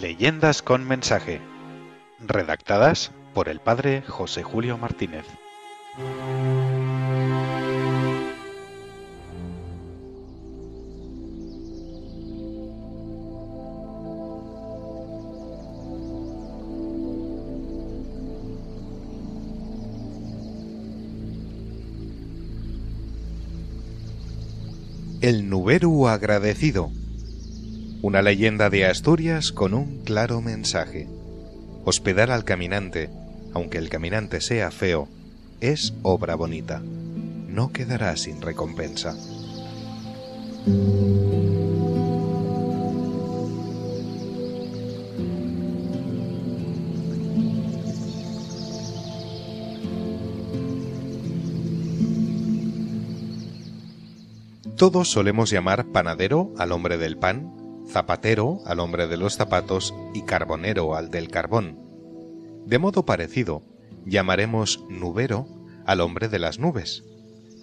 Leyendas con mensaje. Redactadas por el padre José Julio Martínez. El Nuberu agradecido. Una leyenda de Asturias con un claro mensaje. Hospedar al caminante, aunque el caminante sea feo, es obra bonita. No quedará sin recompensa. Todos solemos llamar panadero al hombre del pan, zapatero al hombre de los zapatos y carbonero al del carbón. De modo parecido, llamaremos nubero al hombre de las nubes.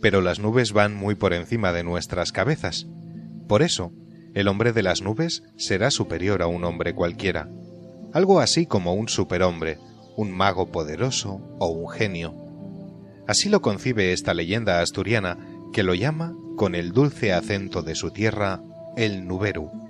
Pero las nubes van muy por encima de nuestras cabezas. Por eso, el hombre de las nubes será superior a un hombre cualquiera. Algo así como un superhombre, un mago poderoso o un genio. Así lo concibe esta leyenda asturiana que lo llama, con el dulce acento de su tierra, el Nuberu.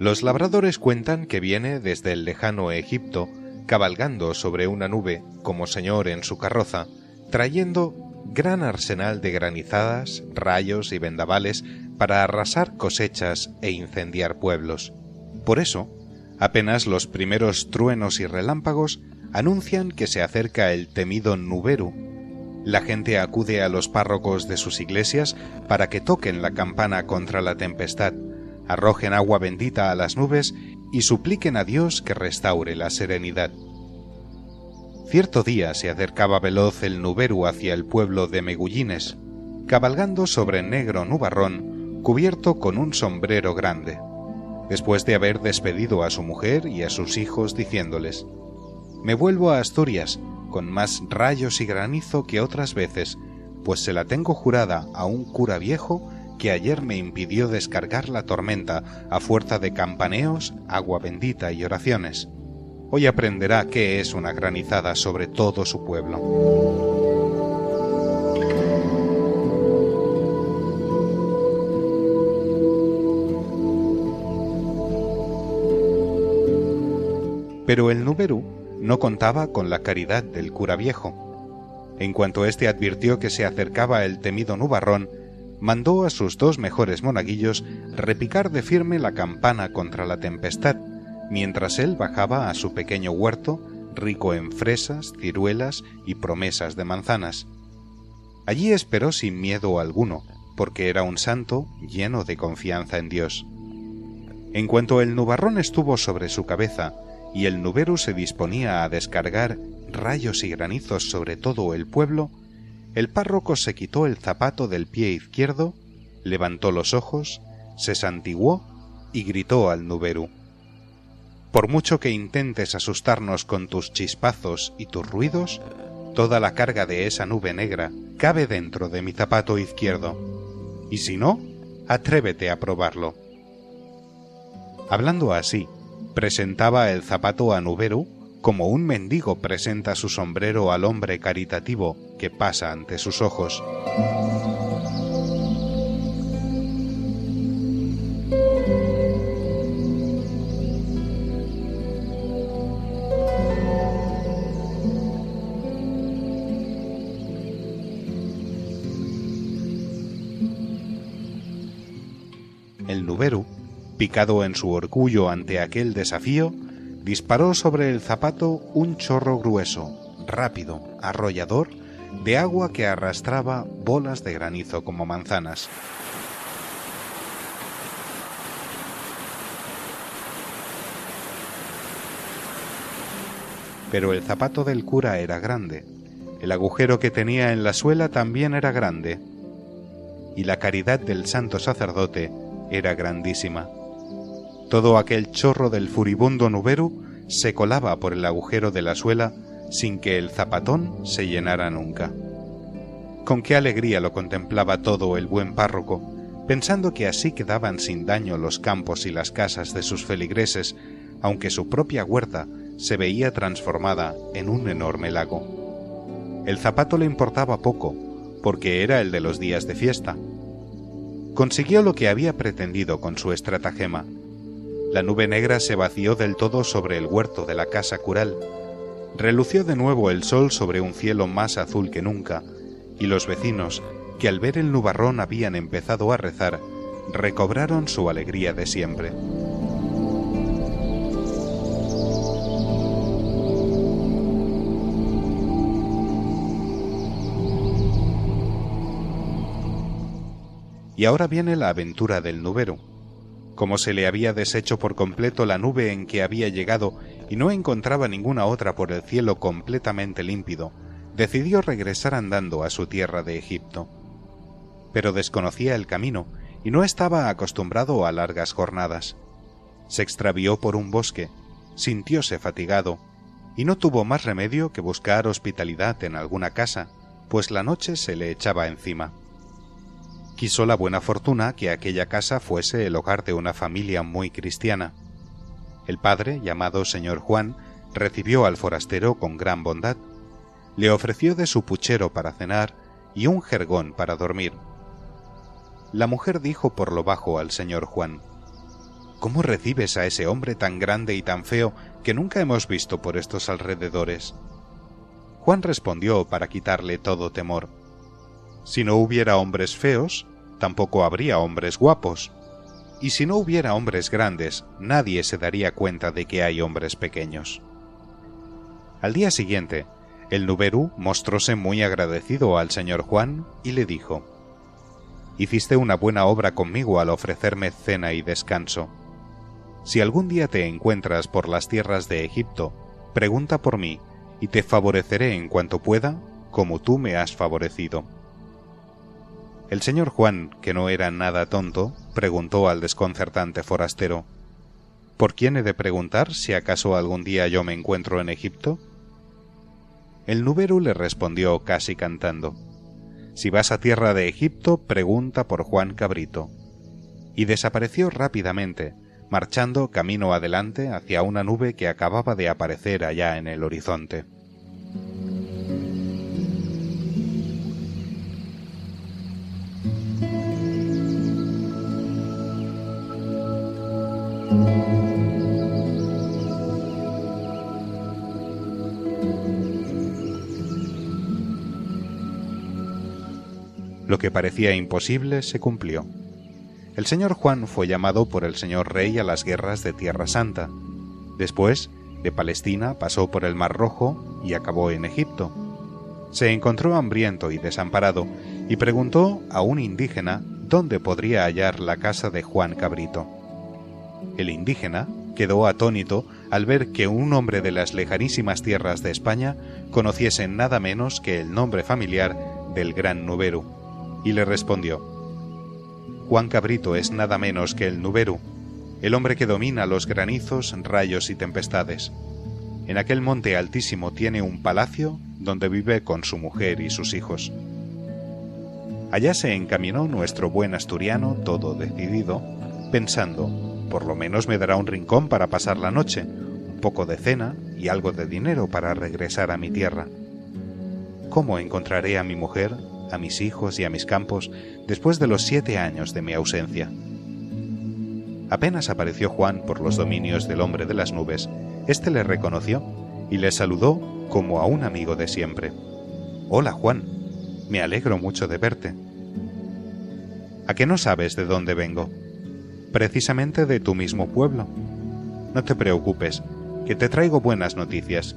Los labradores cuentan que viene desde el lejano Egipto, cabalgando sobre una nube como señor en su carroza, trayendo gran arsenal de granizadas, rayos y vendavales para arrasar cosechas e incendiar pueblos. Por eso, apenas los primeros truenos y relámpagos anuncian que se acerca el temido Nuberu, la gente acude a los párrocos de sus iglesias para que toquen la campana contra la tempestad, arrojen agua bendita a las nubes y supliquen a Dios que restaure la serenidad. Cierto día se acercaba veloz el nuberu hacia el pueblo de Megullines, cabalgando sobre negro nubarrón cubierto con un sombrero grande, después de haber despedido a su mujer y a sus hijos diciéndoles Me vuelvo a Asturias, con más rayos y granizo que otras veces, pues se la tengo jurada a un cura viejo que ayer me impidió descargar la tormenta a fuerza de campaneos, agua bendita y oraciones. Hoy aprenderá qué es una granizada sobre todo su pueblo. Pero el Nuberu no contaba con la caridad del cura viejo. En cuanto éste advirtió que se acercaba el temido nubarrón, mandó a sus dos mejores monaguillos repicar de firme la campana contra la tempestad, mientras él bajaba a su pequeño huerto, rico en fresas, ciruelas y promesas de manzanas. Allí esperó sin miedo alguno, porque era un santo lleno de confianza en Dios. En cuanto el nubarrón estuvo sobre su cabeza y el nubero se disponía a descargar rayos y granizos sobre todo el pueblo, el párroco se quitó el zapato del pie izquierdo, levantó los ojos, se santiguó y gritó al nuberu. Por mucho que intentes asustarnos con tus chispazos y tus ruidos, toda la carga de esa nube negra cabe dentro de mi zapato izquierdo. Y si no, atrévete a probarlo. Hablando así, presentaba el zapato a Nuberu como un mendigo presenta su sombrero al hombre caritativo que pasa ante sus ojos. El Nuberu picado en su orgullo ante aquel desafío, disparó sobre el zapato un chorro grueso, rápido, arrollador, de agua que arrastraba bolas de granizo como manzanas. Pero el zapato del cura era grande, el agujero que tenía en la suela también era grande, y la caridad del santo sacerdote era grandísima. Todo aquel chorro del furibundo Nuberu se colaba por el agujero de la suela sin que el zapatón se llenara nunca. Con qué alegría lo contemplaba todo el buen párroco, pensando que así quedaban sin daño los campos y las casas de sus feligreses, aunque su propia huerta se veía transformada en un enorme lago. El zapato le importaba poco, porque era el de los días de fiesta. Consiguió lo que había pretendido con su estratagema. La nube negra se vació del todo sobre el huerto de la casa cural. Relució de nuevo el sol sobre un cielo más azul que nunca, y los vecinos, que al ver el nubarrón habían empezado a rezar, recobraron su alegría de siempre. Y ahora viene la aventura del nubero. Como se le había deshecho por completo la nube en que había llegado y no encontraba ninguna otra por el cielo completamente límpido, decidió regresar andando a su tierra de Egipto. Pero desconocía el camino y no estaba acostumbrado a largas jornadas. Se extravió por un bosque, sintióse fatigado, y no tuvo más remedio que buscar hospitalidad en alguna casa, pues la noche se le echaba encima quiso la buena fortuna que aquella casa fuese el hogar de una familia muy cristiana. El padre, llamado señor Juan, recibió al forastero con gran bondad. Le ofreció de su puchero para cenar y un jergón para dormir. La mujer dijo por lo bajo al señor Juan, ¿Cómo recibes a ese hombre tan grande y tan feo que nunca hemos visto por estos alrededores? Juan respondió para quitarle todo temor. Si no hubiera hombres feos, tampoco habría hombres guapos. Y si no hubiera hombres grandes, nadie se daría cuenta de que hay hombres pequeños. Al día siguiente, el Nuberú mostróse muy agradecido al señor Juan y le dijo Hiciste una buena obra conmigo al ofrecerme cena y descanso. Si algún día te encuentras por las tierras de Egipto, pregunta por mí, y te favoreceré en cuanto pueda, como tú me has favorecido. El señor Juan, que no era nada tonto, preguntó al desconcertante forastero ¿Por quién he de preguntar si acaso algún día yo me encuentro en Egipto? El Nuberu le respondió casi cantando Si vas a tierra de Egipto, pregunta por Juan Cabrito. Y desapareció rápidamente, marchando camino adelante hacia una nube que acababa de aparecer allá en el horizonte. Lo que parecía imposible se cumplió. El señor Juan fue llamado por el señor rey a las guerras de Tierra Santa. Después, de Palestina pasó por el Mar Rojo y acabó en Egipto. Se encontró hambriento y desamparado y preguntó a un indígena dónde podría hallar la casa de Juan Cabrito. El indígena quedó atónito al ver que un hombre de las lejanísimas tierras de España conociese nada menos que el nombre familiar del gran Nuberu y le respondió, Juan Cabrito es nada menos que el Nuberu, el hombre que domina los granizos, rayos y tempestades. En aquel monte altísimo tiene un palacio donde vive con su mujer y sus hijos. Allá se encaminó nuestro buen asturiano, todo decidido, pensando, por lo menos me dará un rincón para pasar la noche, un poco de cena y algo de dinero para regresar a mi tierra. ¿Cómo encontraré a mi mujer a mis hijos y a mis campos después de los siete años de mi ausencia. Apenas apareció Juan por los dominios del hombre de las nubes, éste le reconoció y le saludó como a un amigo de siempre. Hola Juan, me alegro mucho de verte. ¿A qué no sabes de dónde vengo? Precisamente de tu mismo pueblo. No te preocupes, que te traigo buenas noticias.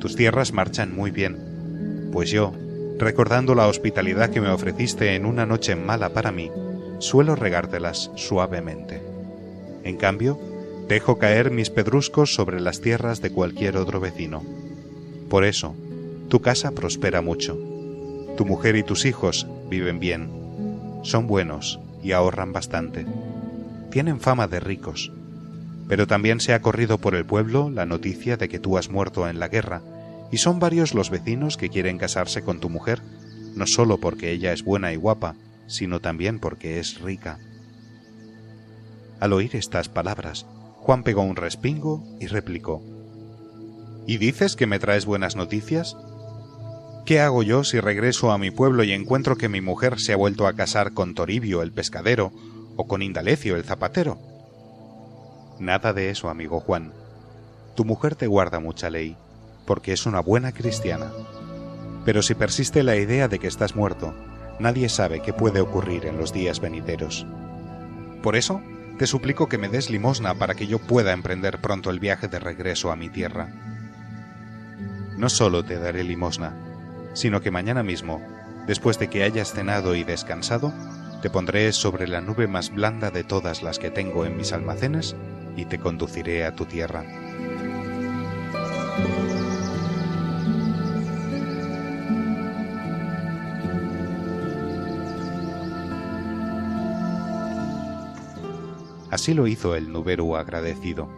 Tus tierras marchan muy bien, pues yo, recordando la hospitalidad que me ofreciste en una noche mala para mí, suelo regártelas suavemente. En cambio, dejo caer mis pedruscos sobre las tierras de cualquier otro vecino. Por eso, tu casa prospera mucho. Tu mujer y tus hijos viven bien. Son buenos y ahorran bastante. Tienen fama de ricos. Pero también se ha corrido por el pueblo la noticia de que tú has muerto en la guerra y son varios los vecinos que quieren casarse con tu mujer, no solo porque ella es buena y guapa, sino también porque es rica. Al oír estas palabras, Juan pegó un respingo y replicó ¿Y dices que me traes buenas noticias? ¿Qué hago yo si regreso a mi pueblo y encuentro que mi mujer se ha vuelto a casar con Toribio el pescadero o con Indalecio el zapatero? Nada de eso, amigo Juan. Tu mujer te guarda mucha ley, porque es una buena cristiana. Pero si persiste la idea de que estás muerto, nadie sabe qué puede ocurrir en los días venideros. Por eso, te suplico que me des limosna para que yo pueda emprender pronto el viaje de regreso a mi tierra. No solo te daré limosna, sino que mañana mismo, después de que hayas cenado y descansado, te pondré sobre la nube más blanda de todas las que tengo en mis almacenes y te conduciré a tu tierra. Así lo hizo el nubero agradecido.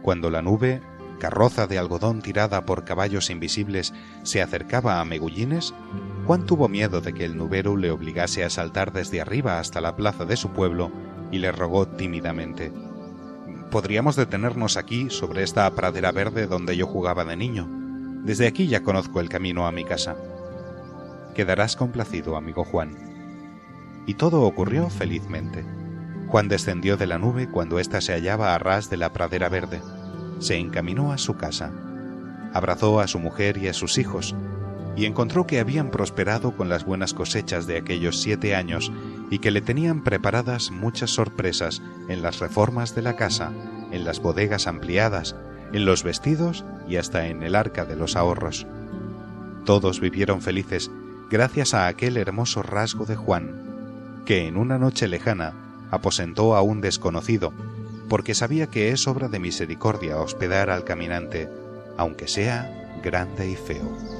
Cuando la nube, carroza de algodón tirada por caballos invisibles, se acercaba a Megullines, Juan tuvo miedo de que el nubero le obligase a saltar desde arriba hasta la plaza de su pueblo y le rogó tímidamente Podríamos detenernos aquí, sobre esta pradera verde donde yo jugaba de niño. Desde aquí ya conozco el camino a mi casa. Quedarás complacido, amigo Juan. Y todo ocurrió felizmente. Juan descendió de la nube cuando ésta se hallaba a ras de la pradera verde. Se encaminó a su casa. Abrazó a su mujer y a sus hijos, y encontró que habían prosperado con las buenas cosechas de aquellos siete años y que le tenían preparadas muchas sorpresas en las reformas de la casa, en las bodegas ampliadas, en los vestidos y hasta en el arca de los ahorros. Todos vivieron felices gracias a aquel hermoso rasgo de Juan, que en una noche lejana aposentó a un desconocido, porque sabía que es obra de misericordia hospedar al caminante, aunque sea grande y feo.